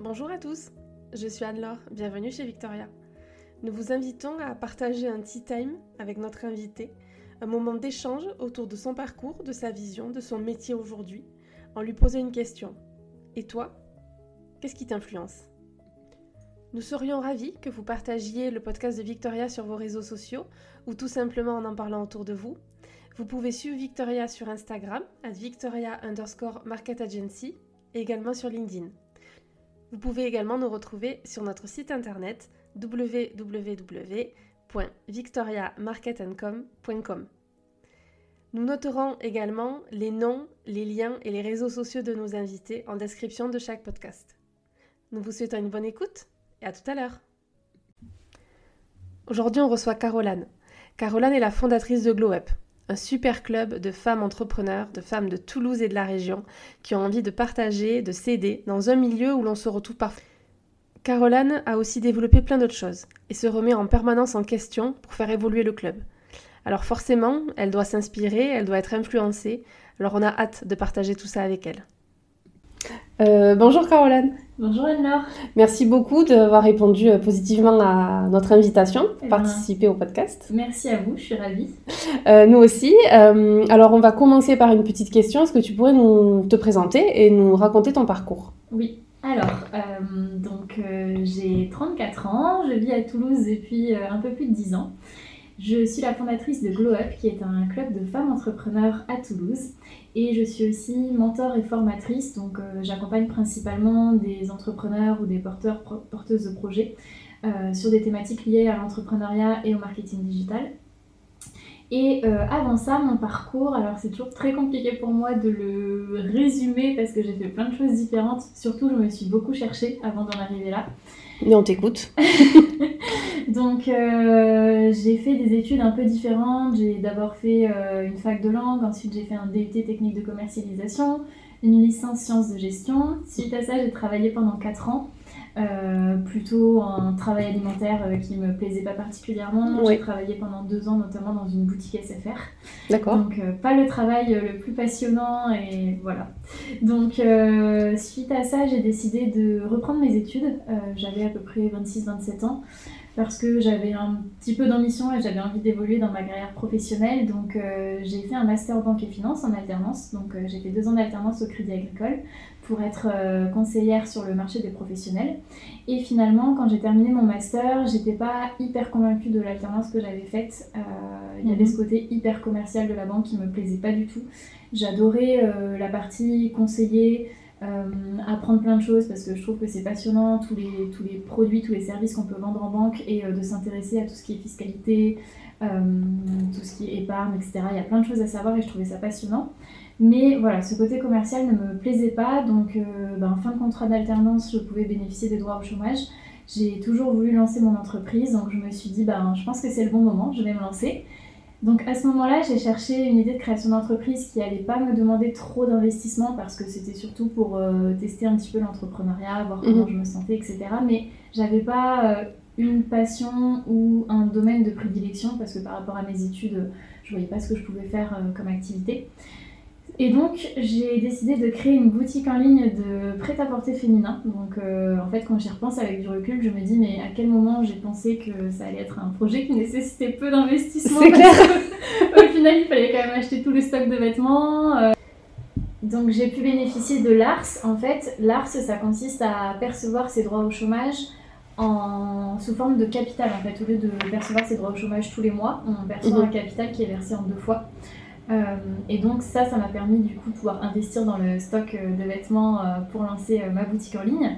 Bonjour à tous, je suis Anne-Laure, bienvenue chez Victoria. Nous vous invitons à partager un tea time avec notre invité, un moment d'échange autour de son parcours, de sa vision, de son métier aujourd'hui, en lui posant une question. Et toi Qu'est-ce qui t'influence? Nous serions ravis que vous partagiez le podcast de Victoria sur vos réseaux sociaux ou tout simplement en en parlant autour de vous. Vous pouvez suivre Victoria sur Instagram, à Victoria underscore Market Agency, et également sur LinkedIn. Vous pouvez également nous retrouver sur notre site internet www.victoriamarketandcom.com. Nous noterons également les noms, les liens et les réseaux sociaux de nos invités en description de chaque podcast. Nous vous souhaitons une bonne écoute et à tout à l'heure. Aujourd'hui, on reçoit Caroline. Caroline est la fondatrice de GlowUp, un super club de femmes entrepreneurs, de femmes de Toulouse et de la région, qui ont envie de partager, de s'aider dans un milieu où l'on se retrouve parfois. Caroline a aussi développé plein d'autres choses et se remet en permanence en question pour faire évoluer le club. Alors forcément, elle doit s'inspirer, elle doit être influencée, alors on a hâte de partager tout ça avec elle. Euh, bonjour Caroline. Bonjour Anne-Laure. Merci beaucoup d'avoir répondu euh, positivement à notre invitation pour Eh ben, participer au podcast. Merci à vous, je suis ravie. Euh, nous aussi. Euh, alors on va commencer par une petite question. Est-ce que tu pourrais nous te présenter et nous raconter ton parcours? Oui, alors, donc j'ai 34 ans, je vis à Toulouse depuis un peu plus de 10 ans. Je suis la fondatrice de Glow Up, qui est un club de femmes entrepreneurs à Toulouse. Et je suis aussi mentor et formatrice, donc euh, j'accompagne principalement des entrepreneurs ou des porteurs, porteuses de projets euh, sur des thématiques liées à l'entrepreneuriat et au marketing digital. Et euh, avant ça, mon parcours, alors c'est toujours très compliqué pour moi de le résumer parce que j'ai fait plein de choses différentes. Surtout, je me suis beaucoup cherchée avant d'en arriver là. Mais on t'écoute. Donc, euh, j'ai fait des études un peu différentes. J'ai d'abord fait euh, une fac de langue, ensuite j'ai fait un DUT technique de commercialisation, une licence sciences de gestion. Suite à ça, j'ai travaillé pendant 4 ans, euh, plutôt en travail alimentaire euh, qui me plaisait pas particulièrement. Oui. J'ai travaillé pendant 2 ans, notamment dans une boutique SFR. D'accord. Donc euh, pas le travail euh, le plus passionnant et voilà. Donc suite à ça, j'ai décidé de reprendre mes études. J'avais à peu près 26-27 ans parce que j'avais un petit peu d'ambition et j'avais envie d'évoluer dans ma carrière professionnelle. Donc euh, j'ai fait un master banque et finance en alternance. Donc euh, j'ai fait deux ans d'alternance au Crédit Agricole pour être euh, conseillère sur le marché des professionnels. Et finalement, quand j'ai terminé mon master, j'étais pas hyper convaincue de l'alternance que j'avais faite. Euh, il y avait Mhm. ce côté hyper commercial de la banque qui me plaisait pas du tout. J'adorais euh, la partie conseiller, euh, apprendre plein de choses parce que je trouve que c'est passionnant, tous les, tous les produits, tous les services qu'on peut vendre en banque et de s'intéresser à tout ce qui est fiscalité, tout ce qui est épargne, etc. Il y a plein de choses à savoir et je trouvais ça passionnant. Mais voilà, ce côté commercial ne me plaisait pas, donc euh, ben, fin de contrat d'alternance, je pouvais bénéficier des droits au chômage. J'ai toujours voulu lancer mon entreprise, donc je me suis dit, ben, je pense que c'est le bon moment, je vais me lancer. Donc à ce moment-là, j'ai cherché une idée de création d'entreprise qui allait pas me demander trop d'investissement parce que c'était surtout pour euh, tester un petit peu l'entrepreneuriat, voir comment Mhm. je me sentais, etc. Mais j'avais pas euh, une passion ou un domaine de prédilection parce que par rapport à mes études, je voyais pas ce que je pouvais faire euh, comme activité. Et donc, j'ai décidé de créer une boutique en ligne de prêt-à-porter féminin. Donc, euh, en fait, quand j'y repense avec du recul, je me dis, mais à quel moment j'ai pensé que ça allait être un projet qui nécessitait peu d'investissement? C'est que, Au final, il fallait quand même acheter tout le stock de vêtements. euh. Donc, j'ai pu bénéficier de l'ARS. En fait, l'ARS, ça consiste à percevoir ses droits au chômage en... sous forme de capital. En fait, au lieu de percevoir ses droits au chômage tous les mois, on perçoit Mhm. un capital qui est versé en deux fois. Euh, et donc ça, ça m'a permis du coup de pouvoir investir dans le stock euh, de vêtements euh, pour lancer ma boutique en ligne.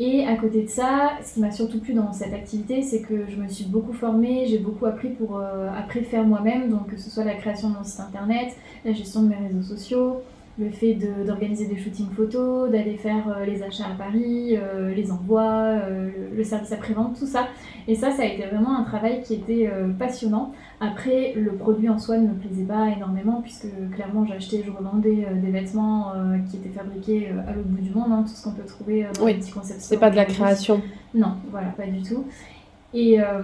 Et à côté de ça, ce qui m'a surtout plu dans cette activité, c'est que je me suis beaucoup formée, j'ai beaucoup appris pour euh, après faire moi-même, donc que ce soit la création de mon site internet, la gestion de mes réseaux sociaux, le fait de- d'organiser des shootings photos, d'aller faire euh, les achats à Paris, euh, les envois, euh, le, le service après-vente, tout ça. Et ça, ça a été vraiment un travail qui était passionnant. Après, le produit en soi ne me plaisait pas énormément puisque clairement j'achetais, je revendais des vêtements qui étaient fabriqués à l'autre bout du monde, hein, tout ce qu'on peut trouver dans Oui, les petits concepts. C'est pas de la création. Non, voilà, pas du tout. Et euh,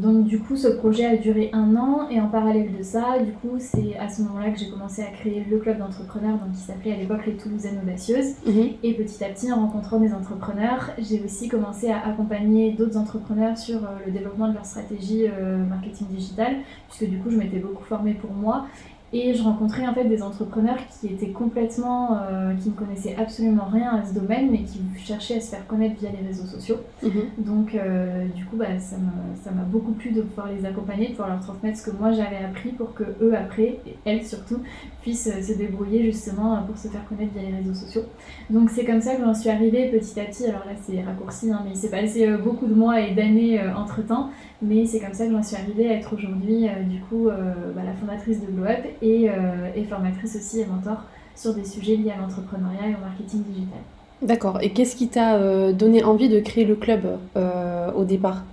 donc du coup, ce projet a duré un an et en parallèle de ça, du coup, c'est à ce moment-là que j'ai commencé à créer le club d'entrepreneurs, donc qui s'appelait à l'époque les Toulousaines Audacieuses. Mhm. Et petit à petit, en rencontrant des entrepreneurs, j'ai aussi commencé à accompagner d'autres entrepreneurs sur euh, le développement de leur stratégie euh, marketing digital, puisque du coup, je m'étais beaucoup formée pour moi et je rencontrais en fait des entrepreneurs qui étaient complètement, euh, qui ne connaissaient absolument rien à ce domaine, mais qui cherchaient à se faire connaître via les réseaux sociaux. Mhm. Donc euh, du coup, bah, ça m'a beaucoup plu de pouvoir les accompagner, de pouvoir leur transmettre ce que moi j'avais appris pour que eux après, et elles surtout, puissent euh, se débrouiller justement euh, pour se faire connaître via les réseaux sociaux. Donc c'est comme ça que j'en suis arrivée petit à petit. Alors là c'est raccourci, hein, mais il s'est passé euh, beaucoup de mois et d'années entre temps. Mais c'est comme ça que j'en suis arrivée à être aujourd'hui du coup bah, la fondatrice de Glow Up et, formatrice aussi et mentor sur des sujets liés à l'entrepreneuriat et au marketing digital. D'accord. Et qu'est-ce qui t'a donné envie de créer le club au départ?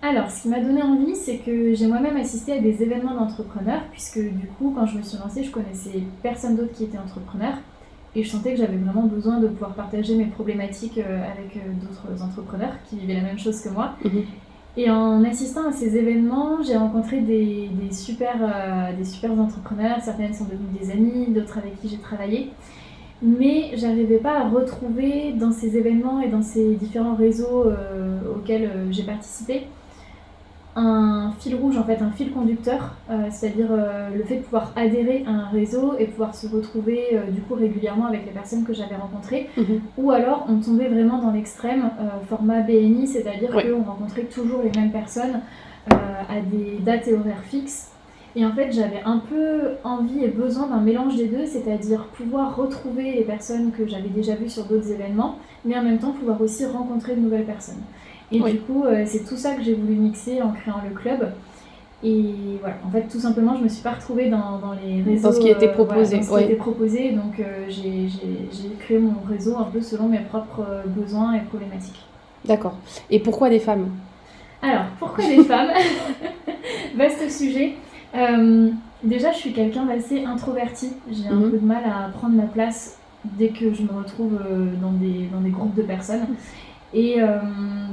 Alors, ce qui m'a donné envie, c'est que j'ai moi-même assisté à des événements d'entrepreneurs, puisque du coup, quand je me suis lancée, je connaissais personne d'autre qui était entrepreneur. Et je sentais que j'avais vraiment besoin de pouvoir partager mes problématiques euh, avec euh, d'autres entrepreneurs qui vivaient la même chose que moi. Mhm. Et en assistant à ces événements, j'ai rencontré des, des super, euh, des super entrepreneurs. Certaines sont devenues des amis, d'autres avec qui j'ai travaillé. Mais j'arrivais pas à retrouver dans ces événements et dans ces différents réseaux euh, auxquels j'ai participé un fil rouge, en fait, un fil conducteur, euh, c'est-à-dire euh, le fait de pouvoir adhérer à un réseau et pouvoir se retrouver euh, du coup régulièrement avec les personnes que j'avais rencontrées. Mhm. Ou alors on tombait vraiment dans l'extrême, format BNI, c'est-à-dire Ouais. qu'on rencontrait toujours les mêmes personnes à des dates et horaires fixes. Et en fait, j'avais un peu envie et besoin d'un mélange des deux, c'est-à-dire pouvoir retrouver les personnes que j'avais déjà vues sur d'autres événements, mais en même temps pouvoir aussi rencontrer de nouvelles personnes. Et Oui. du coup, euh, c'est tout ça que j'ai voulu mixer en créant le club. Et voilà, en fait, tout simplement, je me suis pas retrouvée dans, dans les réseaux. Dans ce qui était euh, proposé, voilà, dans ce ouais. qui était proposé, donc euh, j'ai créé mon réseau un peu selon mes propres euh, besoins et problématiques. D'accord. Et pourquoi des femmes? Alors, pourquoi les femmes? Vaste sujet. Euh, déjà, je suis quelqu'un d'assez introverti. J'ai un Mhm. peu de mal à prendre ma place dès que je me retrouve euh, dans des, dans des groupes de personnes. Et euh,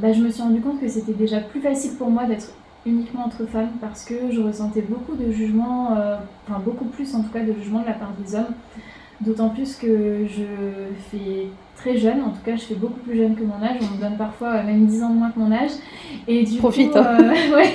bah, je me suis rendu compte que c'était déjà plus facile pour moi d'être uniquement entre femmes parce que je ressentais beaucoup de jugements, euh, enfin beaucoup plus en tout cas de jugements de la part des hommes. D'autant plus que je fais très jeune, en tout cas je fais beaucoup plus jeune que mon âge, on me donne parfois euh, même 10 ans de moins que mon âge. Et du Profite, coup, hein. euh, ouais,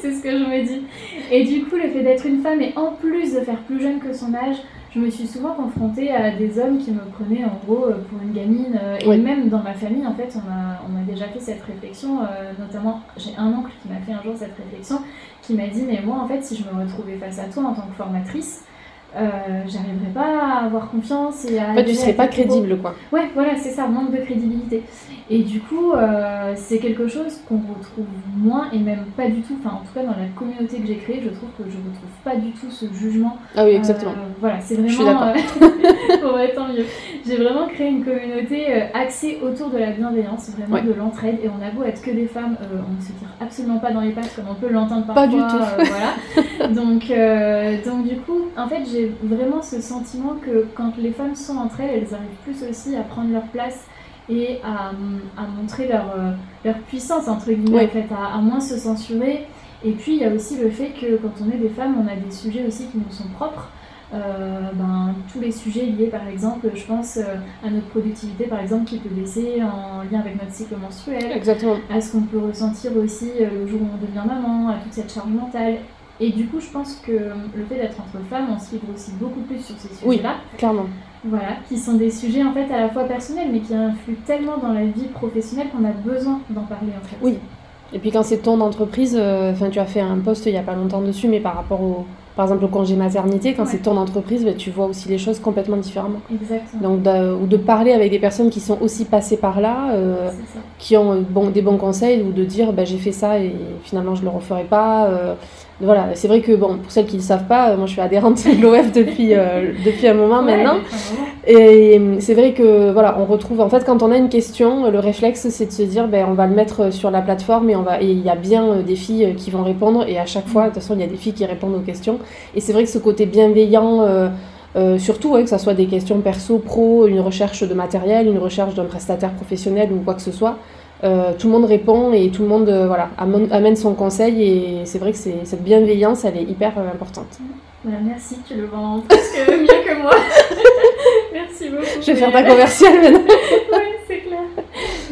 c'est ce que je me dis. Et du coup, le fait d'être une femme et en plus de faire plus jeune que son âge, je me suis souvent confrontée à des hommes qui me prenaient en gros euh, pour une gamine. euh, Et Oui. même dans ma famille, en fait, on a, on a déjà fait cette réflexion. euh, notamment, j'ai un oncle qui m'a fait un jour cette réflexion, qui m'a dit Mais moi, en fait, si je me retrouvais face à toi en tant que formatrice, euh, j'arriverais pas à avoir confiance et à. En fait, tu serais pas crédible, quoi. Ouais, voilà, c'est ça, manque de crédibilité. Et du coup, euh, c'est quelque chose qu'on retrouve moins et même pas du tout, enfin en tout cas dans la communauté que j'ai créée, je trouve que je retrouve pas du tout ce jugement. Ah oui, exactement. Euh, voilà, c'est Je suis vraiment... euh, bon, ouais, tant mieux. J'ai vraiment créé une communauté euh, axée autour de la bienveillance, vraiment Ouais. de l'entraide. Et on avoue être que des femmes, euh, on ne se tire absolument pas dans les pattes comme on peut l'entendre parfois. Pas du tout. euh, voilà. donc, euh, donc du coup, en fait, j'ai vraiment ce sentiment que quand les femmes sont entre elles, elles arrivent plus aussi à prendre leur place et à, à montrer leur, leur puissance, entre guillemets, Ouais. en fait, à, à moins se censurer. Et puis, il y a aussi le fait que quand on est des femmes, on a des sujets aussi qui nous sont propres. Euh, ben, tous les sujets liés, par exemple, je pense euh, à notre productivité, par exemple, qui peut baisser en lien avec notre cycle menstruel, Exactement. à ce qu'on peut ressentir aussi euh, le jour où on devient maman, à toute cette charge mentale. Et du coup, je pense que le fait d'être entre femmes, on se livre aussi beaucoup plus sur ces Oui. sujets-là. Clairement. Voilà, qui sont des sujets en fait à la fois personnels, mais qui influent tellement dans la vie professionnelle qu'on a besoin d'en parler en fait. Oui. Et puis quand c'est ton entreprise, enfin tu as fait un post il y a pas longtemps dessus, mais par rapport au, par exemple au congé maternité, quand Ouais. c'est ton entreprise, ben, tu vois aussi les choses complètement différemment. Exactement. Donc de, ou de parler avec des personnes qui sont aussi passées par là, euh, qui ont euh, bon, des bons conseils, ou de dire ben, j'ai fait ça et finalement je le referai pas. euh, voilà, c'est vrai que bon, pour celles qui ne le savent pas, euh, moi je suis adhérente de l'OF depuis, euh, depuis un moment Ouais, maintenant. Et euh, c'est vrai que voilà, on retrouve en fait quand on a une question, le réflexe c'est de se dire ben on va le mettre sur la plateforme et on va et il y a bien des filles qui vont répondre et à chaque fois de toute façon il y a des filles qui répondent aux questions et c'est vrai que ce côté bienveillant euh, euh, surtout que ça soit des questions perso, pro, une recherche de matériel, une recherche d'un prestataire professionnel ou quoi que ce soit, tout le monde répond et tout le monde voilà, amène son conseil et c'est vrai que cette bienveillance, elle est hyper importante. Voilà, merci, tu le vends presque mieux que moi. merci beaucoup. Je vais faire ta commerciale maintenant. oui, c'est clair.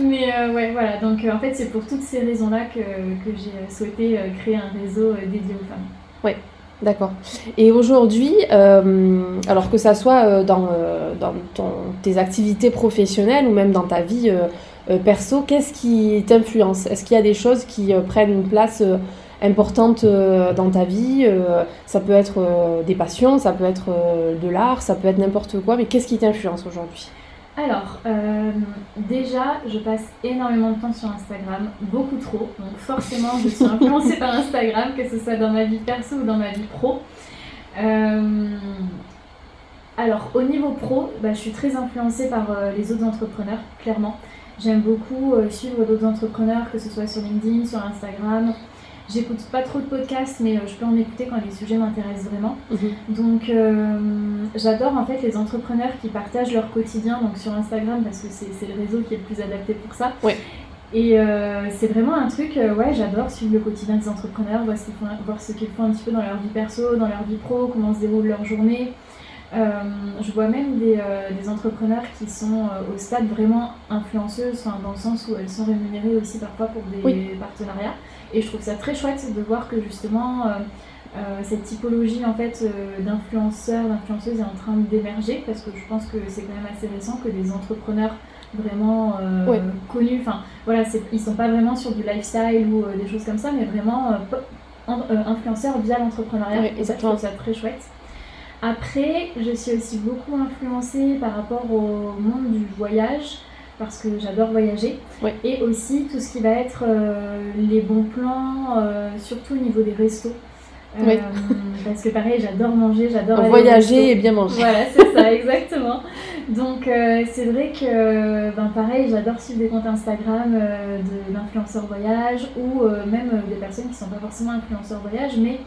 Mais ouais, voilà, donc en fait, c'est pour toutes ces raisons-là que, que j'ai souhaité créer un réseau dédié aux femmes. Ouais. D'accord. Et aujourd'hui, euh, alors que ça soit euh, dans, euh, dans tes activités professionnelles ou même dans ta vie perso, qu'est-ce qui t'influence? Est-ce qu'il y a des choses qui prennent une place importante dans ta vie Ça peut être des passions, ça peut être de l'art, ça peut être n'importe quoi, mais qu'est-ce qui t'influence aujourd'hui? Alors, euh, déjà, je passe énormément de temps sur Instagram, beaucoup trop. Donc forcément, je suis influencée par Instagram, que ce soit dans ma vie perso ou dans ma vie pro. Euh, alors, au niveau pro, bah, je suis très influencée par euh, les autres entrepreneurs, clairement. J'aime beaucoup suivre d'autres entrepreneurs, que ce soit sur LinkedIn, sur Instagram. J'écoute pas trop de podcasts, mais euh, je peux en écouter quand les sujets m'intéressent vraiment. Mhm. Donc, euh, j'adore en fait les entrepreneurs qui partagent leur quotidien donc sur Instagram parce que c'est le réseau qui est le plus adapté pour ça. Et euh, c'est vraiment un truc, ouais, j'adore suivre le quotidien des entrepreneurs, voir ce qu'ils font, voir ce qu'ils font un petit peu dans leur vie perso, dans leur vie pro, comment se déroule leur journée. Je vois même des, des, entrepreneurs qui sont au stade vraiment influenceuses, dans le sens où elles sont rémunérées aussi parfois pour des partenariats. Et je trouve ça très chouette de voir que justement euh, euh, cette typologie en fait euh, d'influenceurs, d'influenceuses est en train d'émerger parce que je pense que c'est quand même assez récent que des entrepreneurs vraiment connus, enfin voilà, ils sont pas vraiment sur du lifestyle ou des choses comme ça, mais vraiment influenceurs via l'entrepreneuriat. et ça, je trouve ça très chouette. Après, je suis aussi beaucoup influencée par rapport au monde du voyage parce que j'adore voyager. Et aussi tout ce qui va être euh, les bons plans, euh, surtout au niveau des restos. Euh, parce que pareil, j'adore manger, j'adore voyager et bien manger. Voilà, c'est ça, exactement. Donc c'est vrai que, ben, pareil, j'adore suivre des comptes Instagram d'influenceurs voyage ou même des personnes qui ne sont pas forcément influenceurs voyage, mais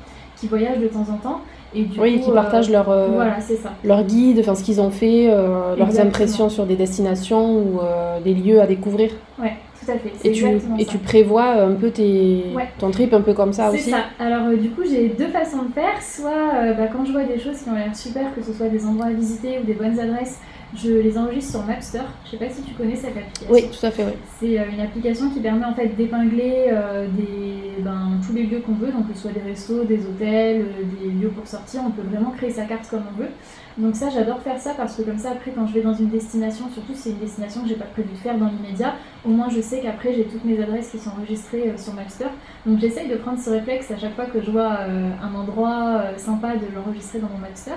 qui voyagent de temps en temps. Et oui, qui partagent leur, euh, voilà, leur guide, enfin, ce qu'ils ont fait, euh, leurs impressions sur des destinations ou euh, des lieux à découvrir. Ouais, tout à fait. Et tu, et tu prévois un peu tes, ton trip un peu comme ça aussi C'est ça. Alors du coup, j'ai deux façons de faire. Soit bah, quand je vois des choses qui ont l'air super, que ce soit des endroits à visiter ou des bonnes adresses, je les enregistre sur Mapster. Je sais pas si tu connais cette application. Oui, tout à fait, oui. C'est euh, une application qui permet en fait d'épingler euh, des, ben, tous les lieux qu'on veut, donc que ce soit des restos, des hôtels, euh, des lieux pour sortir. On peut vraiment créer sa carte comme on veut. Donc ça, j'adore faire ça parce que comme ça, après, quand je vais dans une destination, surtout si c'est une destination que j'ai pas prévu de faire dans l'immédiat, au moins je sais qu'après j'ai toutes mes adresses qui sont enregistrées sur Mapster. Donc j'essaye de prendre ce réflexe à chaque fois que je vois un endroit sympa de l'enregistrer dans mon Mapster.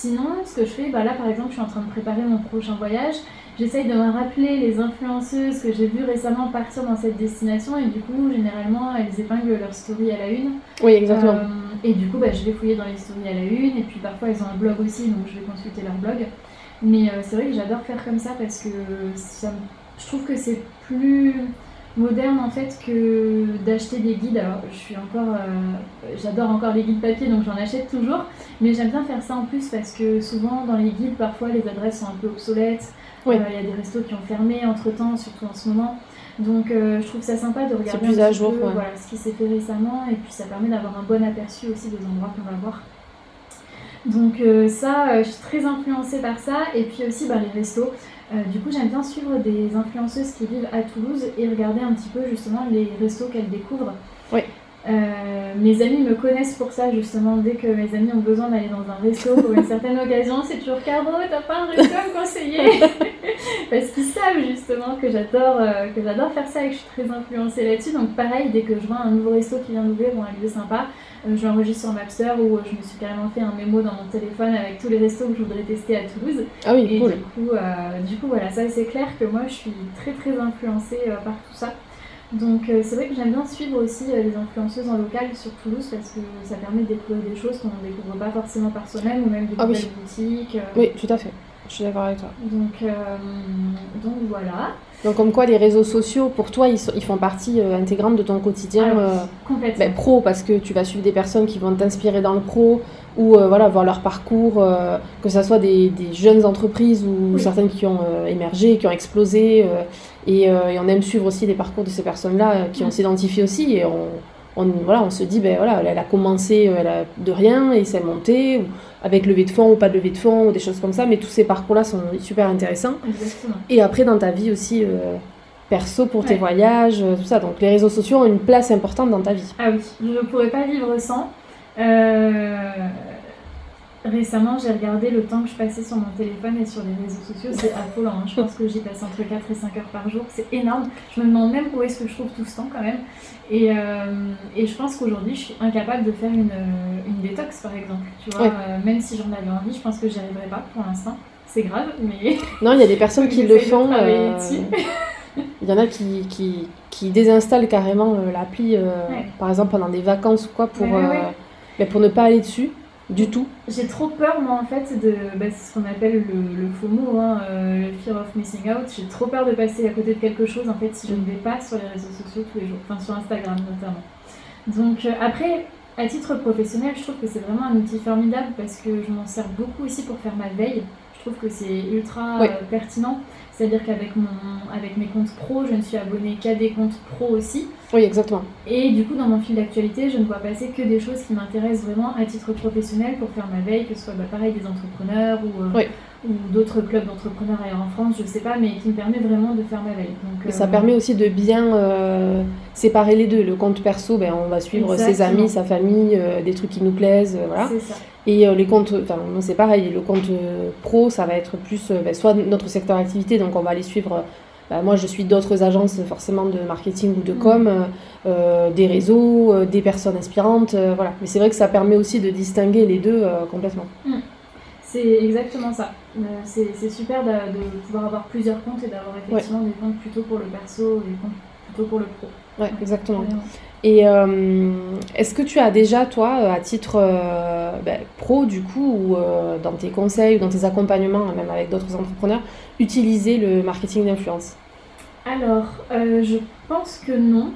Sinon, ce que je fais, bah là par exemple, je suis en train de préparer mon prochain voyage. J'essaye de me rappeler les influenceuses que j'ai vues récemment partir dans cette destination et du coup, généralement, elles épinglent leur story à la une. Oui, exactement. Euh, et du coup, bah, je vais fouiller dans les stories à la une et puis parfois, elles ont un blog aussi, donc je vais consulter leur blog. Mais euh, c'est vrai que j'adore faire comme ça parce que je trouve que c'est plus moderne en fait que d'acheter des guides. Alors je suis encore, euh, j'adore encore les guides papier donc j'en achète toujours, mais j'aime bien faire ça en plus parce que souvent dans les guides parfois les adresses sont un peu obsolètes. Euh, il y a des restos qui ont fermé entre temps, surtout en ce moment. Donc euh, je trouve ça sympa de regarder plus à jour, voilà, ce qui s'est fait récemment et puis ça permet d'avoir un bon aperçu aussi des endroits qu'on va voir. Donc ça, je suis très influencée par ça et puis aussi bah, les restos. Euh, du coup, j'aime bien suivre des influenceuses qui vivent à Toulouse et regarder un petit peu justement les restos qu'elles découvrent. Oui. Euh, mes amis me connaissent pour ça justement. Dès que mes amis ont besoin d'aller dans un resto pour une certaine occasion, c'est toujours Caro, t'as pas un resto à me conseiller? Parce qu'ils savent justement que j'adore euh, que j'adore faire ça et que je suis très influencée là-dessus. Donc pareil, dès que je vois un nouveau resto qui vient d'ouvrir ou un lieu sympa, euh, je l'enregistre sur Mapster ou je me suis carrément fait un mémo dans mon téléphone avec tous les restos que je voudrais tester à Toulouse. Ah oui, et cool. Du coup, du coup, voilà, ça c'est clair que moi je suis très très influencée par tout ça. Donc euh, c'est vrai que j'aime bien suivre aussi euh, les influenceuses en local sur Toulouse parce que ça permet de découvrir des choses qu'on ne découvre pas forcément par soi-même ou même des ah nouvelles boutiques. Euh. Oui, tout à fait. Je suis d'accord avec toi. Donc, euh, donc voilà. Donc comme quoi les réseaux sociaux, pour toi, ils, ils font partie euh, intégrante de ton quotidien Ah oui, euh, complètement. ben, pro, parce que tu vas suivre des personnes qui vont t'inspirer dans le pro, ou voilà, voir leur parcours, que ce soit des, des jeunes entreprises ou Oui. certaines qui ont émergé, qui ont explosé, et, et on aime suivre aussi les parcours de ces personnes-là qui on Mm. s'identifie aussi, et on, on, voilà, on se dit, ben voilà, elle a commencé euh, elle a de rien, et s'est montée, ou avec levée de fonds ou pas de levée de fonds, ou des choses comme ça, mais tous ces parcours-là sont super intéressants. Exactement. Et après, dans ta vie aussi euh, perso, pour tes voyages, euh, tout ça. Donc, les réseaux sociaux ont une place importante dans ta vie. Ah oui, je ne pourrais pas vivre sans. Euh, Récemment, j'ai regardé le temps que je passais sur mon téléphone et sur les réseaux sociaux. C'est affolant. hein. Je pense que j'y passe entre 4 et 5 heures par jour. C'est énorme. Je me demande même où est-ce que je trouve tout ce temps quand même. Et, euh, et je pense qu'aujourd'hui, je suis incapable de faire une, euh, une détox par exemple. Tu vois, Ouais. euh, même si j'en avais envie, je pense que j'y arriverai pas pour l'instant. C'est grave, mais Non, il y a des personnes qui le font. Il y en a qui, qui, qui désinstallent carrément l'appli, euh, Ouais. par exemple pendant des vacances ou quoi, pour, Ouais, ouais, ouais. euh, ben, pour ne pas aller dessus du tout. J'ai trop peur, moi, en fait, de. Bah, c'est ce qu'on appelle le, le FOMO, hein, euh, le fear of missing out. J'ai trop peur de passer à côté de quelque chose, en fait, si je ne vais pas sur les réseaux sociaux tous les jours. Enfin, sur Instagram, notamment. Donc, euh, après, à titre professionnel, je trouve que c'est vraiment un outil formidable parce que je m'en sers beaucoup aussi pour faire ma veille. Je trouve que c'est ultra euh, pertinent. C'est-à-dire qu'avec mon, avec mes comptes pro, je ne suis abonnée qu'à des comptes pro aussi. Oui, exactement. Et du coup, dans mon fil d'actualité, je ne vois passer que des choses qui m'intéressent vraiment à titre professionnel pour faire ma veille, que ce soit bah, pareil des entrepreneurs ou, euh, Oui. ou d'autres clubs d'entrepreneurs ailleurs en France, je sais pas, mais qui me permet vraiment de faire ma veille. Donc, Et ça euh, permet aussi de bien euh, séparer les deux. Le compte perso, ben, on va suivre ses amis, sa famille, des trucs qui nous plaisent, voilà. C'est ça. Et euh, les comptes, enfin non, c'est pareil, le compte euh, pro, ça va être plus euh, ben, soit notre secteur d'activité, donc on va aller suivre. ben, moi, je suis d'autres agences forcément de marketing ou de Mm. com, euh, des réseaux, euh, des personnes inspirantes, euh, voilà. Mais c'est vrai que ça permet aussi de distinguer les deux complètement. C'est exactement ça. C'est super de, de pouvoir avoir plusieurs comptes et d'avoir effectivement des comptes plutôt pour le perso et des comptes plutôt pour le pro. Ouais, exactement. Et euh, est-ce que tu as déjà, toi, euh, à titre euh, ben, pro, du coup, ou euh, dans tes conseils ou dans tes accompagnements, même avec d'autres entrepreneurs, utilisé le marketing d'influence? Alors, je pense que non.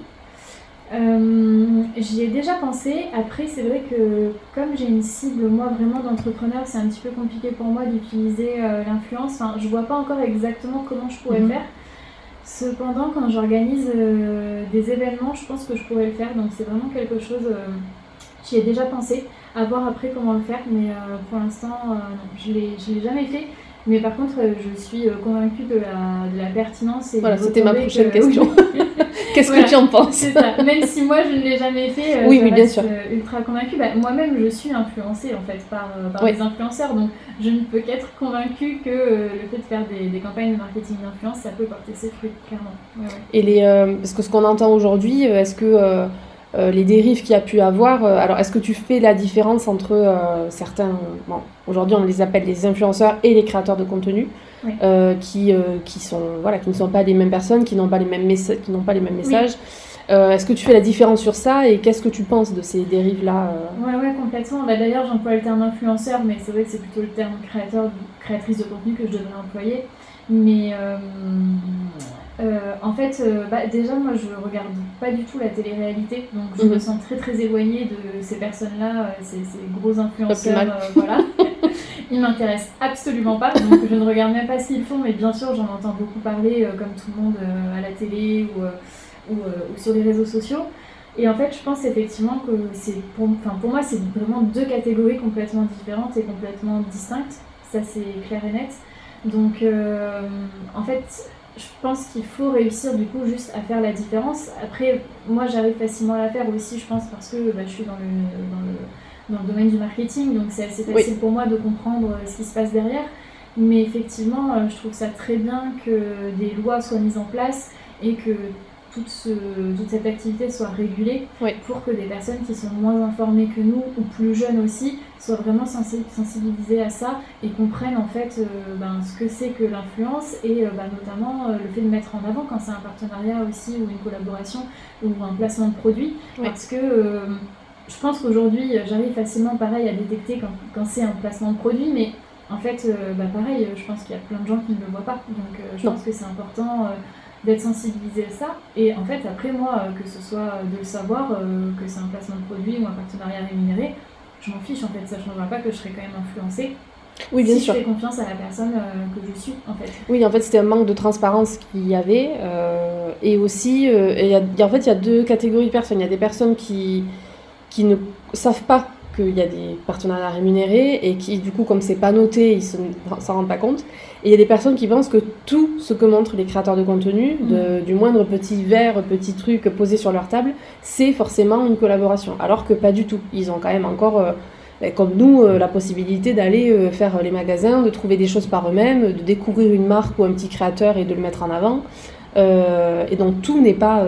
J'y ai déjà pensé. Après, c'est vrai que comme j'ai une cible, moi, vraiment d'entrepreneur, c'est un petit peu compliqué pour moi d'utiliser l'influence. Enfin, je vois pas encore exactement comment je pourrais Mhm. faire. Cependant, quand j'organise euh, des événements, je pense que je pourrais le faire. Donc, c'est vraiment quelque chose. euh, J'y ai déjà pensé. À voir après comment le faire. Mais euh, pour l'instant, euh, je je l'ai jamais fait. Mais par contre, euh, je suis euh, convaincue de la, de la pertinence et Voilà, c'était ma prochaine que- question. Qu'est-ce Voilà. que tu en penses ça. Même si moi je ne l'ai jamais fait, euh, Oui, je oui, bien reste, sûr. ultra convaincue. Bah, Moi-même, je suis influencée en fait par, par Oui. des influenceurs, donc je ne peux qu'être convaincue que le fait de faire des, des campagnes de marketing d'influence, ça peut porter ses fruits, clairement. Ouais, ouais. Et les, euh, parce que ce qu'on entend aujourd'hui, est-ce que euh, euh, les dérives qu'il y a pu avoir, euh, alors est-ce que tu fais la différence entre euh, certains, bon, aujourd'hui on les appelle les influenceurs et les créateurs de contenu, Oui. qui, qui sont, voilà, qui ne sont pas les mêmes personnes, qui n'ont pas les mêmes messages, qui n'ont pas les mêmes messages. Est-ce que tu fais la différence sur ça et qu'est-ce que tu penses de ces dérives-là Ouais, ouais, complètement. Bah, D'ailleurs, j'emploie le terme influenceur, mais c'est vrai que c'est plutôt le terme créateur, créatrice de contenu que je devrais employer. Mais euh, en fait, euh, bah, déjà, moi, je regarde pas du tout la télé-réalité, donc je Mhm. me sens très très éloignée de ces personnes-là, euh, ces, ces gros influenceurs. voilà. Ils m'intéressent absolument pas, donc je ne regarde même pas ce qu'ils font, mais bien sûr, j'en entends beaucoup parler, comme tout le monde, à la télé ou, ou, ou sur les réseaux sociaux. Et en fait, je pense effectivement que c'est pour, pour moi, c'est vraiment deux catégories complètement différentes et complètement distinctes. Ça, c'est clair et net. Donc, en fait, je pense qu'il faut réussir du coup juste à faire la différence. Après, moi, j'arrive facilement à la faire aussi, je pense, parce que bah, je suis dans le, dans, le, dans le domaine du marketing, donc c'est assez facile pour moi de comprendre euh, ce qui se passe derrière. Mais effectivement, euh, je trouve ça très bien que des lois soient mises en place et que toute, ce- toute cette activité soit régulée Oui. pour que des personnes qui sont moins informées que nous ou plus jeunes aussi soient vraiment sensi- sensibilisées à ça et comprennent en fait euh, ben, ce que c'est que l'influence et euh, ben, notamment euh, le fait de mettre en avant quand c'est un partenariat aussi ou une collaboration ou un placement de produit Oui. parce que je pense qu'aujourd'hui j'arrive facilement pareil à détecter quand, quand c'est un placement de produit mais en fait, bah, pareil, je pense qu'il y a plein de gens qui ne le voient pas. Donc je pense que c'est important d'être sensibilisé à ça. Et en fait, après moi, que ce soit de le savoir, que c'est un placement de produit ou un partenariat rémunéré, je m'en fiche en fait. Ça ne changera pas que je serai quand même influencée oui, bien si sûr. je fais confiance à la personne euh, que je suis, en fait. Oui, en fait, c'était un manque de transparence qu'il y avait. Euh, et aussi, euh, y a, en fait, il y a deux catégories de personnes. Il y a des personnes qui, qui ne savent pas qu'il y a des partenariats rémunérés et qui, du coup, comme c'est pas noté, ils s'en rendent pas compte. Et il y a des personnes qui pensent que tout ce que montrent les créateurs de contenu, de, mm. du moindre petit verre, petit truc posé sur leur table, c'est forcément une collaboration. Alors que pas du tout. Ils ont quand même encore comme nous, euh, la possibilité d'aller euh, faire les magasins, de trouver des choses par eux-mêmes, de découvrir une marque ou un petit créateur et de le mettre en avant. Euh, et donc tout n'est pas,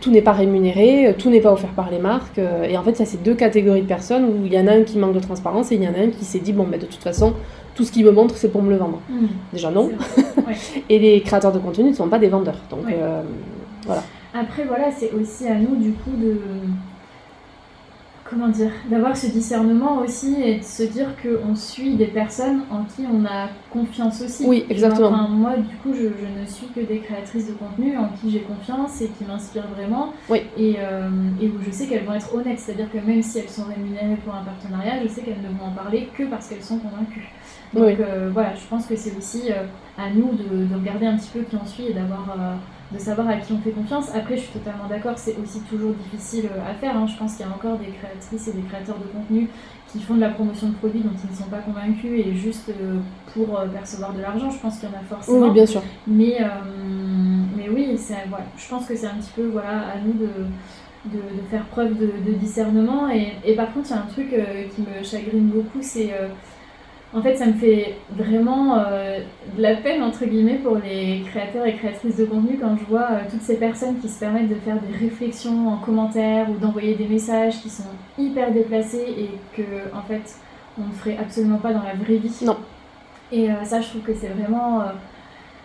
tout n'est pas rémunéré, tout n'est pas offert par les marques. et en fait, il y a ces deux catégories de personnes où il y en a un qui manque de transparence et il y en a un qui s'est dit bon, ben, de toute façon, tout ce qu'il me montre, c'est pour me le vendre. Mmh. Déjà non. et les créateurs de contenu ne sont pas des vendeurs. Donc voilà. Après, voilà, c'est aussi à nous du coup de comment dire, d'avoir ce discernement aussi et de se dire qu'on suit des personnes en qui on a confiance aussi. Oui, exactement. moi, du coup, je, ne suis que des créatrices de contenu en qui j'ai confiance et qui m'inspirent vraiment. Oui. Et, euh, et, où je sais qu'elles vont être honnêtes. C'est-à-dire que même si elles sont rémunérées pour un partenariat, je sais qu'elles ne vont en parler que parce qu'elles sont convaincues. Donc euh, voilà, je pense que c'est aussi euh, à nous de, de, regarder un petit peu qui on suit et d'avoir de savoir à qui on fait confiance. Après, je suis totalement d'accord, c'est aussi toujours difficile euh, à faire. Hein. Je pense qu'il y a encore des créatrices et des créateurs de contenu qui font de la promotion de produits dont ils ne sont pas convaincus et juste euh, pour euh, percevoir de l'argent. Je pense qu'il y en a forcément. Oui, bien sûr. Mais, mais oui, voilà, je pense que c'est un petit peu voilà, à nous de, de, faire preuve de, discernement. Et, et, par contre, il y a un truc qui me chagrine beaucoup, c'est en fait, ça me fait vraiment euh, de la peine, entre guillemets, pour les créateurs et créatrices de contenu quand je vois euh, toutes ces personnes qui se permettent de faire des réflexions en commentaire ou d'envoyer des messages qui sont hyper déplacés et que, en fait, on ne ferait absolument pas dans la vraie vie. Non. Et euh, ça, je trouve que c'est vraiment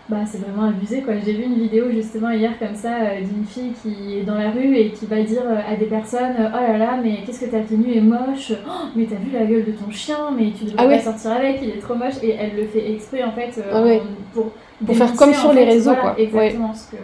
bah, c'est vraiment abusé quoi. J'ai vu une vidéo justement hier comme ça euh, d'une fille qui est dans la rue et qui va dire euh, à des personnes Oh là là, mais qu'est-ce que ta tenue est moche? Oh, Mais t'as vu la gueule de ton chien? Mais tu devrais ah pas sortir avec, il est trop moche. Et elle le fait exprès en fait euh, ah pour, pour faire comme sur les réseaux quoi. Exactement ce que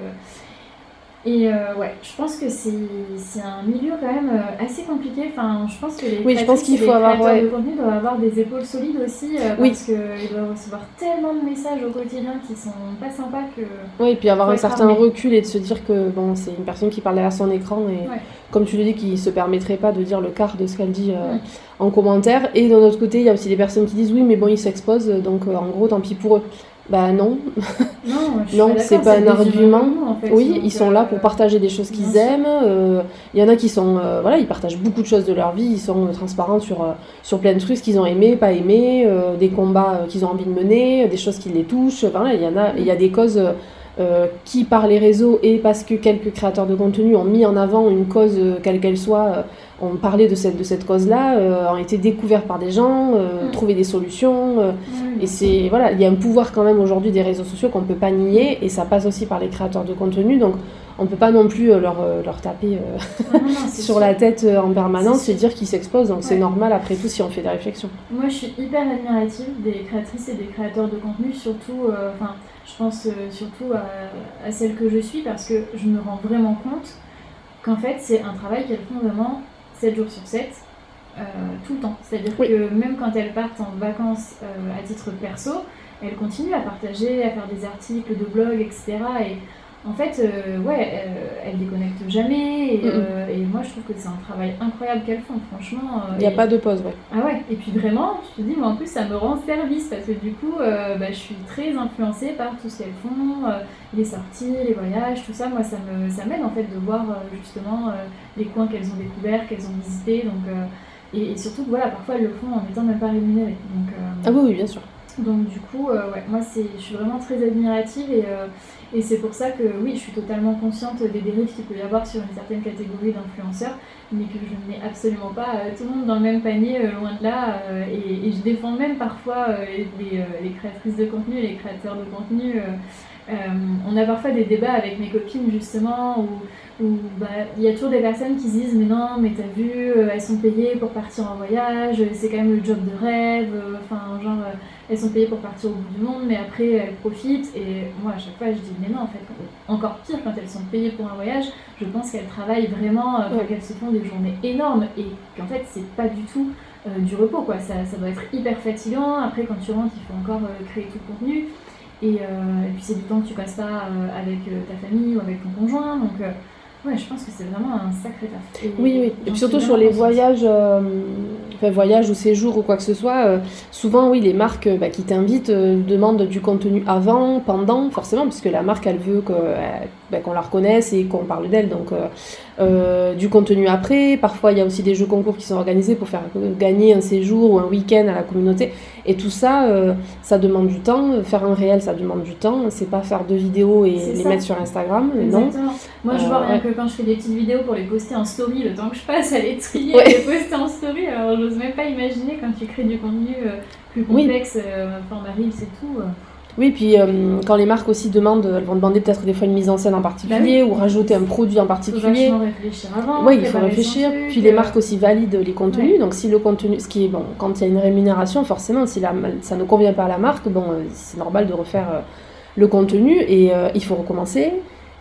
et euh, ouais, je pense que c'est un milieu quand même euh, assez compliqué. Enfin, je pense que les oui, je pense qu'il faut avoir ouais. de contenu doivent avoir des épaules solides aussi euh, parce qu'ils doivent recevoir tellement de messages au quotidien qui sont pas sympas que. Oui, et puis avoir un certain recul et de se dire que bon, c'est une personne qui parle derrière son écran et comme tu le dis, qui se permettrait pas de dire le quart de ce qu'elle dit en commentaire. Et d'un autre côté, il y a aussi des personnes qui disent oui, mais bon, ils s'exposent, donc en gros, tant pis pour eux. Bah non. Non, non c'est pas un argument. oui, ils sont là pour euh, partager des choses qu'ils aiment. Euh, il y en a qui sont, euh, voilà, ils partagent beaucoup de choses de leur vie. Ils sont transparents sur, sur plein de trucs qu'ils ont aimé, pas aimé, des combats qu'ils ont envie de mener, des choses qui les touchent. Enfin, il y en a, il y a des causes. Qui par les réseaux et parce que quelques créateurs de contenu ont mis en avant une cause quelle qu'elle soit, ont parlé de cette, de cette cause-là, euh, ont été découverts par des gens, euh, mm. trouvé des solutions. Euh, et c'est voilà, il y a un pouvoir quand même aujourd'hui des réseaux sociaux qu'on ne peut pas nier, et ça passe aussi par les créateurs de contenu. Donc on ne peut pas non plus leur, leur taper sur la tête en permanence et dire qu'ils s'exposent. Donc c'est normal après tout si on fait des réflexions. Moi je suis hyper admirative des créatrices et des créateurs de contenu, surtout, enfin je pense surtout à, à celles que je suis parce que je me rends vraiment compte qu'en fait c'est un travail qu'elles font vraiment 7 jours sur 7, euh, tout le temps. C'est-à-dire que même quand elles partent en vacances euh, à titre perso, elles continuent à partager, à faire des articles de blog, etc. Et en fait, euh, ouais, elles déconnectent jamais. Et, moi, je trouve que c'est un travail incroyable qu'elles font, franchement. Il n'y a pas de pause, ouais. Ah ouais, et puis vraiment, je te dis, moi en plus, ça me rend service parce que du coup, bah, je suis très influencée par tout ce qu'elles font, les sorties, les voyages, tout ça. Moi, ça m'aide ça en fait de voir justement les coins qu'elles ont découverts, qu'elles ont visités. Donc, et, surtout, voilà, parfois elles le font en étant même pas rémunérées. Donc, ah oui, oui, bien sûr. Donc du coup, euh, moi je suis vraiment très admirative et, euh, et c'est pour ça que oui, je suis totalement consciente des dérives qu'il peut y avoir sur une certaine catégorie d'influenceurs, mais que je ne mets absolument pas euh, tout le monde dans le même panier, loin de là. Et, je défends même parfois les, créatrices de contenu, les créateurs de contenu. on a parfois des débats avec mes copines justement où où bah, il y a toujours des personnes qui se disent mais non mais t'as vu elles sont payées pour partir en voyage c'est quand même le job de rêve enfin genre elles sont payées pour partir au bout du monde, mais après elles profitent. Et moi, à chaque fois, je dis, mais non, en fait, encore pire, quand elles sont payées pour un voyage, je pense qu'elles travaillent vraiment, euh, qu'elles se font des journées énormes et qu'en fait, c'est pas du tout euh, du repos, quoi. Ça, ça, doit être hyper fatigant. Après, quand tu rentres, il faut encore euh, créer tout le contenu. Et, et puis, c'est du temps que tu passes pas avec ta famille ou avec ton conjoint. Donc, Ouais, je pense que c'est vraiment un sacré taf. oui, oui. Et puis surtout sur les voyages, euh, voyages ou séjours ou quoi que ce soit, euh, souvent, oui, les marques euh, bah, qui t'invitent demandent du contenu avant, pendant, forcément, puisque la marque, elle veut bah, qu'on la reconnaisse et qu'on parle d'elle. Donc, du contenu après. Parfois, il y a aussi des jeux concours qui sont organisés pour faire gagner un séjour ou un week-end à la communauté. Et tout ça, ça demande du temps. Faire un réel, ça demande du temps. C'est pas faire deux vidéos et les mettre sur Instagram. Exactement. Non. Moi, je vois rien que quand je fais des petites vidéos pour les poster en story, le temps que je passe à les trier et les poster en story, alors j'ose même pas imaginer quand tu crées du contenu euh, plus complexe, oui. euh, format c'est tout. Euh. Oui, puis quand les marques aussi demandent, elles vont demander peut-être des fois une mise en scène en particulier bah ou rajouter un produit en particulier. Il faut réfléchir avant. Oui, il faut réfléchir. puis les marques aussi valident les contenus. Donc si le contenu, ce qui est bon, quand il y a une rémunération, forcément, si la, ça ne convient pas à la marque, bon, c'est normal de refaire le contenu et il faut recommencer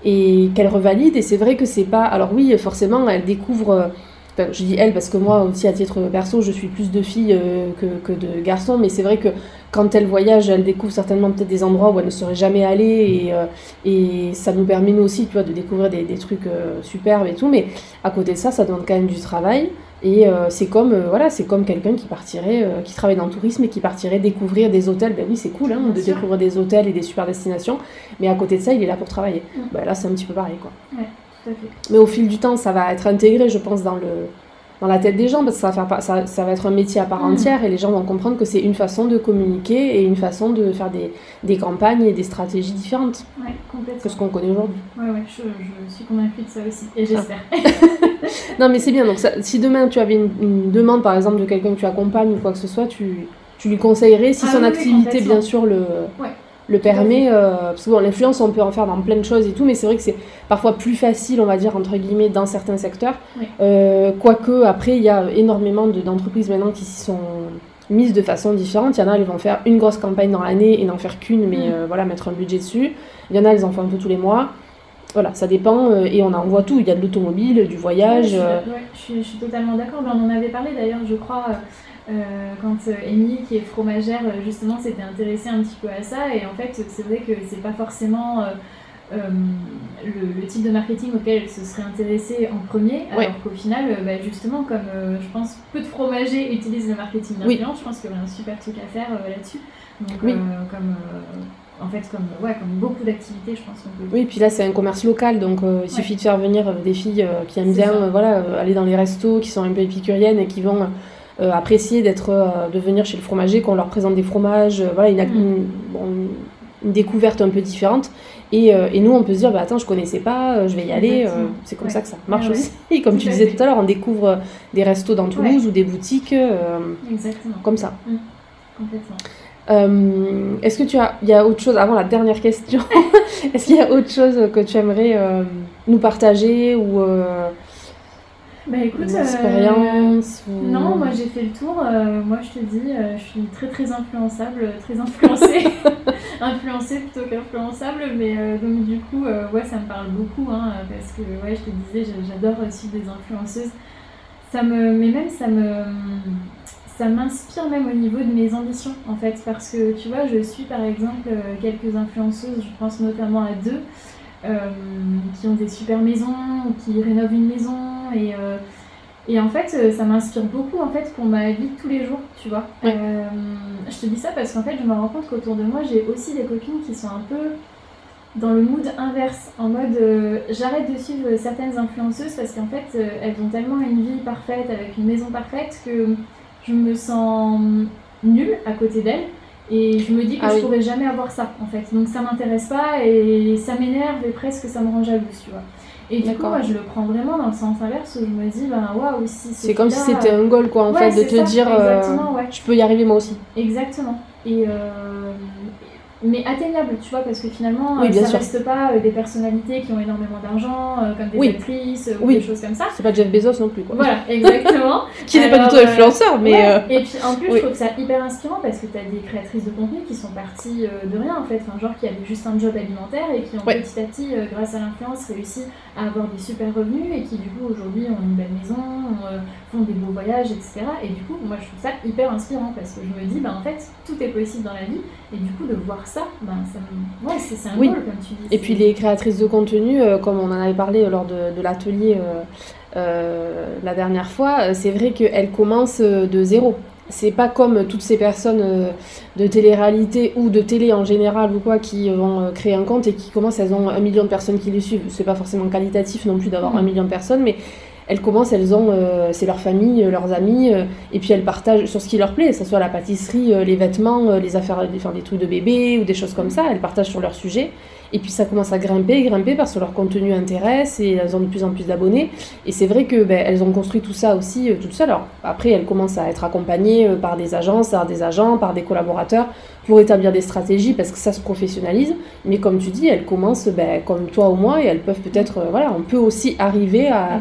et qu'elle revalide. Et c'est vrai que c'est pas. Alors, oui, forcément, elle découvre. Enfin, je dis elle parce que moi aussi, à titre perso, je suis plus de filles euh, que, que, de garçons, mais c'est vrai que quand elle voyage, elle découvre certainement peut-être des endroits où elle ne serait jamais allée et, euh, et ça nous permet nous aussi tu vois, de découvrir des, des trucs euh, superbes et tout. Mais à côté de ça, ça demande quand même du travail. Et euh, c'est comme voilà, c'est comme quelqu'un qui partirait, qui travaille dans le tourisme et qui partirait découvrir des hôtels. Ben oui, c'est cool hein, de découvrir des hôtels et des super destinations, mais à côté de ça, il est là pour travailler. Mm. Ben là, c'est un petit peu pareil, quoi. Ouais. Mais au fil du temps, ça va être intégré, je pense, dans le dans la tête des gens parce que ça va, faire, ça, ça va être un métier à part mm. entière et les gens vont comprendre que c'est une façon de communiquer et une façon de faire des, des campagnes et des stratégies différentes ouais, que ce qu'on connaît aujourd'hui. Ouais, ouais, je, je, suis convaincue de ça aussi et j'espère. Ah. non, mais c'est bien. Donc, ça, si demain tu avais une, une, demande par exemple de quelqu'un que tu accompagnes ou quoi que ce soit, tu, tu lui conseillerais si ah, son activité, bien sûr, le. Ouais le permet. Euh, parce que bon, l'influence, on peut en faire dans plein de choses et tout, mais c'est vrai que c'est parfois plus facile, on va dire, entre guillemets, dans certains secteurs. Euh, quoique, après, il y a énormément d'entreprises maintenant qui s'y sont mises de façon différente. Il y en a, elles vont faire une grosse campagne dans l'année et n'en faire qu'une, mais mm. euh, voilà, mettre un budget dessus. Il y en a, elles en font un peu tous les mois. Voilà, ça dépend et on en voit tout. Il y a de l'automobile, du voyage. je, suis, je, suis, totalement d'accord. On en avait parlé d'ailleurs, je crois, euh, quand Amy, euh, qui est fromagère, euh, justement s'était intéressée un petit peu à ça. Et en fait, c'est vrai que c'est pas forcément le, type de marketing auquel elle se serait intéressée en premier. Alors qu'au final, bah, justement, comme je pense peu de fromagers utilisent le marketing d'influence, je pense qu'il y aurait un super truc à faire là-dessus. Donc, comme en fait, comme, ouais, comme beaucoup d'activités, je pense qu'on peut. Oui, puis là, c'est un commerce local, donc il suffit de faire venir des filles qui aiment bien voilà, aller dans les restos, qui sont un peu épicuriennes et qui vont euh, apprécier d'être, euh, de venir chez le fromager, qu'on leur présente des fromages, euh, voilà, mm. une, une, découverte un peu différente. Et, et, nous, on peut se dire, bah, attends, je connaissais pas, je vais y aller. c'est comme ça que ça marche aussi. comme tu disais tout à l'heure, on découvre des restos dans Toulouse ou des boutiques. Exactement. Comme ça. Mm. Complètement. Euh, Est-ce que tu as, il y a autre chose avant la dernière question? Est-ce qu'il y a autre chose que tu aimerais euh, nous partager ou euh, bah écoute, une expérience euh, non, moi j'ai fait le tour. Euh, moi je te dis, euh, je suis très très influençable, très influencée, influencée plutôt qu'influençable. Mais donc du coup, ouais, ça me parle beaucoup hein, parce que ouais, je te disais, j'adore suivre des influenceuses. Ça me, mais même ça me, ça m'inspire même au niveau de mes ambitions en fait, parce que tu vois, je suis par exemple quelques influenceuses, je pense notamment à deux. Euh, qui ont des super maisons, qui rénovent une maison. Et, euh, et en fait, euh, ça m'inspire beaucoup en fait pour ma vie de tous les jours, tu vois. je te dis ça parce qu'en fait, je me rends compte qu'autour de moi, j'ai aussi des copines qui sont un peu dans le mood inverse, en mode j'arrête de suivre certaines influenceuses parce qu'en fait elles ont tellement une vie parfaite avec une maison parfaite que je me sens nulle à côté d'elles Et je me dis que Ah je oui. pourrais jamais avoir ça, en fait. Donc ça m'intéresse pas et ça m'énerve et presque ça me rend jalouse, tu vois. Et du coup, moi, je le prends vraiment dans le sens inverse où je me dis, ben waouh, si C'est comme si c'était un goal, quoi, en Ouais, fait, de te ça, dire euh, ouais. je peux y arriver moi aussi. Exactement. Et euh, mais atteignable, tu vois, parce que finalement, Oui, bien ça sûr. reste pas euh, des personnalités qui ont énormément d'argent, euh, comme des Oui. actrices ou Oui. des choses comme ça. C'est pas Jeff Bezos non plus, quoi. Voilà, exactement. Qui n'est pas du tout euh, influenceur, mais. Ouais. euh, Et puis en plus, je trouve ça hyper inspirant parce que tu as des créatrices de contenu qui sont parties de rien en fait, enfin, genre qui avaient juste un job alimentaire et qui ont Ouais. petit à petit, grâce à l'influence, réussi à avoir des super revenus et qui du coup aujourd'hui ont une belle maison, font des beaux voyages, etc. Et du coup, moi je trouve ça hyper inspirant parce que je me dis, bah en fait, tout est possible dans la vie et du coup, de voir ça, bah, ouais, c'est un Oui. goal comme tu dis. Et puis les créatrices de contenu, euh, comme on en avait parlé lors de, de l'atelier euh, euh, la dernière fois, c'est vrai qu'elles commencent de zéro. C'est pas comme toutes ces personnes de télé-réalité ou de télé en général ou quoi qui vont créer un compte et qui commencent, elles ont un million de personnes qui les suivent. C'est pas forcément qualitatif non plus d'avoir Mhm. un million de personnes, mais elles commencent, elles ont, euh, c'est leur famille, euh, leurs amis, euh, et puis elles partagent sur ce qui leur plaît, que ce soit la pâtisserie, les vêtements, les affaires, enfin, des trucs de bébé ou des choses comme ça. Elles partagent sur leur sujet. Et puis ça commence à grimper, grimper parce que leur contenu intéresse et elles ont de plus en plus d'abonnés. Et c'est vrai que ben, elles ont construit tout ça aussi euh, toutes seules. Alors après, elles commencent à être accompagnées euh, par des agences, par des agents, par des collaborateurs pour établir des stratégies parce que ça se professionnalise. Mais comme tu dis, elles commencent ben, comme toi ou moi et elles peuvent peut-être, euh, voilà, on peut aussi arriver à,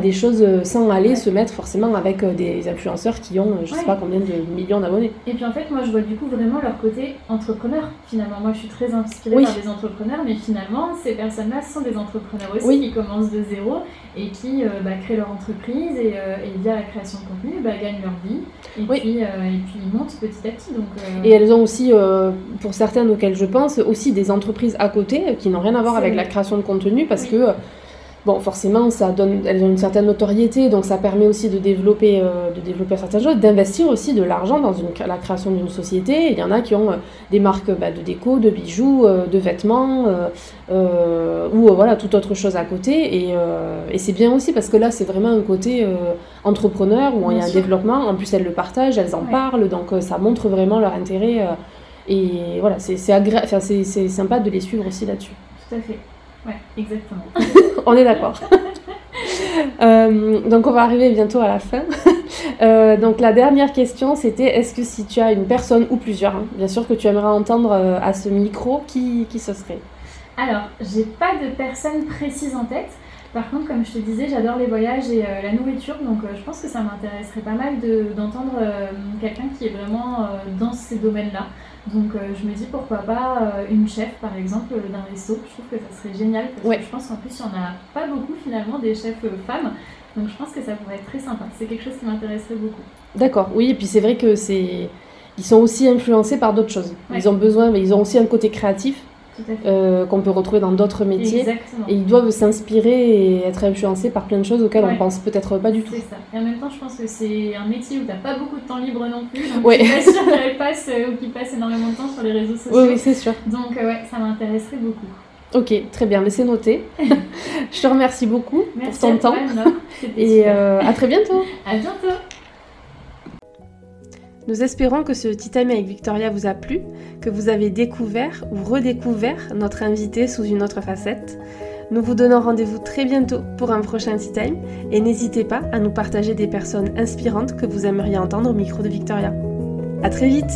des choses euh, sans aller Ouais. se mettre forcément avec des influenceurs qui ont, je sais Ouais. pas combien de millions d'abonnés. Et puis en fait, moi je vois du coup vraiment leur côté entrepreneur finalement. Moi je suis très inspirée Oui. par des entrepreneurs, mais finalement ces personnes-là sont des entrepreneurs aussi Oui. qui commencent de zéro et qui euh, bah, créent leur entreprise et, euh, et via la création de contenu bah, gagnent leur vie et, Oui. puis, euh, et puis ils montent petit à petit. Donc, Et elles ont aussi, pour certaines auxquelles je pense, aussi des entreprises à côté qui n'ont rien à voir avec vrai. la création de contenu parce Oui. que, bon, forcément, ça donne, elles ont une certaine notoriété, donc ça permet aussi de développer, euh, de développer certaines choses, d'investir aussi de l'argent dans une, la création d'une société. Il y en a qui ont euh, des marques bah, de déco, de bijoux, euh, de vêtements ou voilà toute autre chose à côté. Et, et c'est bien aussi parce que là, c'est vraiment un côté entrepreneur où il y a un développement. En plus, elles le partagent, elles en Ouais. parlent, donc ça montre vraiment leur intérêt. et voilà, c'est agré- enfin, sympa de les suivre aussi là-dessus. tout à fait. Ouais, exactement. On est d'accord. Euh, donc on va arriver bientôt à la fin. Euh, donc la dernière question c'était est-ce que si tu as une personne ou plusieurs, hein, bien sûr que tu aimerais entendre euh, à ce micro, qui, qui ce serait? Alors, j'ai pas de personne précise en tête. Par contre, comme je te disais, j'adore les voyages et la nourriture, donc je pense que ça m'intéresserait pas mal de- d'entendre quelqu'un qui est vraiment dans ces domaines-là. Donc euh, je me dis pourquoi pas euh, une chef par exemple euh, d'un resto, je trouve que ça serait génial parce Ouais. que je pense qu'en plus il n'y en a pas beaucoup finalement des chefs femmes, donc je pense que ça pourrait être très sympa, c'est quelque chose qui m'intéresserait beaucoup. D'accord, oui, et puis c'est vrai que c'est... Ils sont aussi influencés par d'autres choses. Ouais. Ils ont besoin, mais ils ont aussi un côté créatif. Euh, qu'on peut retrouver dans d'autres métiers. Exactement. Et ils doivent s'inspirer et être influencés par plein de choses auxquelles Ouais. on pense peut-être pas du tout. C'est ça. Et en même temps, je pense que c'est un métier où t'as pas beaucoup de temps libre non plus. Donc Ouais. je suis pas sûre qu'elle passe euh, ou qu'il passe énormément de temps sur les réseaux sociaux. Oui, oui, c'est sûr. Donc euh, ouais, ça m'intéresserait beaucoup. Ok, très bien, mais c'est noté. Je te remercie beaucoup Merci pour ton à toi, temps. Anna. Et euh, à très bientôt. À bientôt. Nous espérons que ce Tea Time avec Victoria vous a plu, que vous avez découvert ou redécouvert notre invité sous une autre facette. Nous vous donnons rendez-vous très bientôt pour un prochain Tea Time et n'hésitez pas à nous partager des personnes inspirantes que vous aimeriez entendre au micro de Victoria. À très vite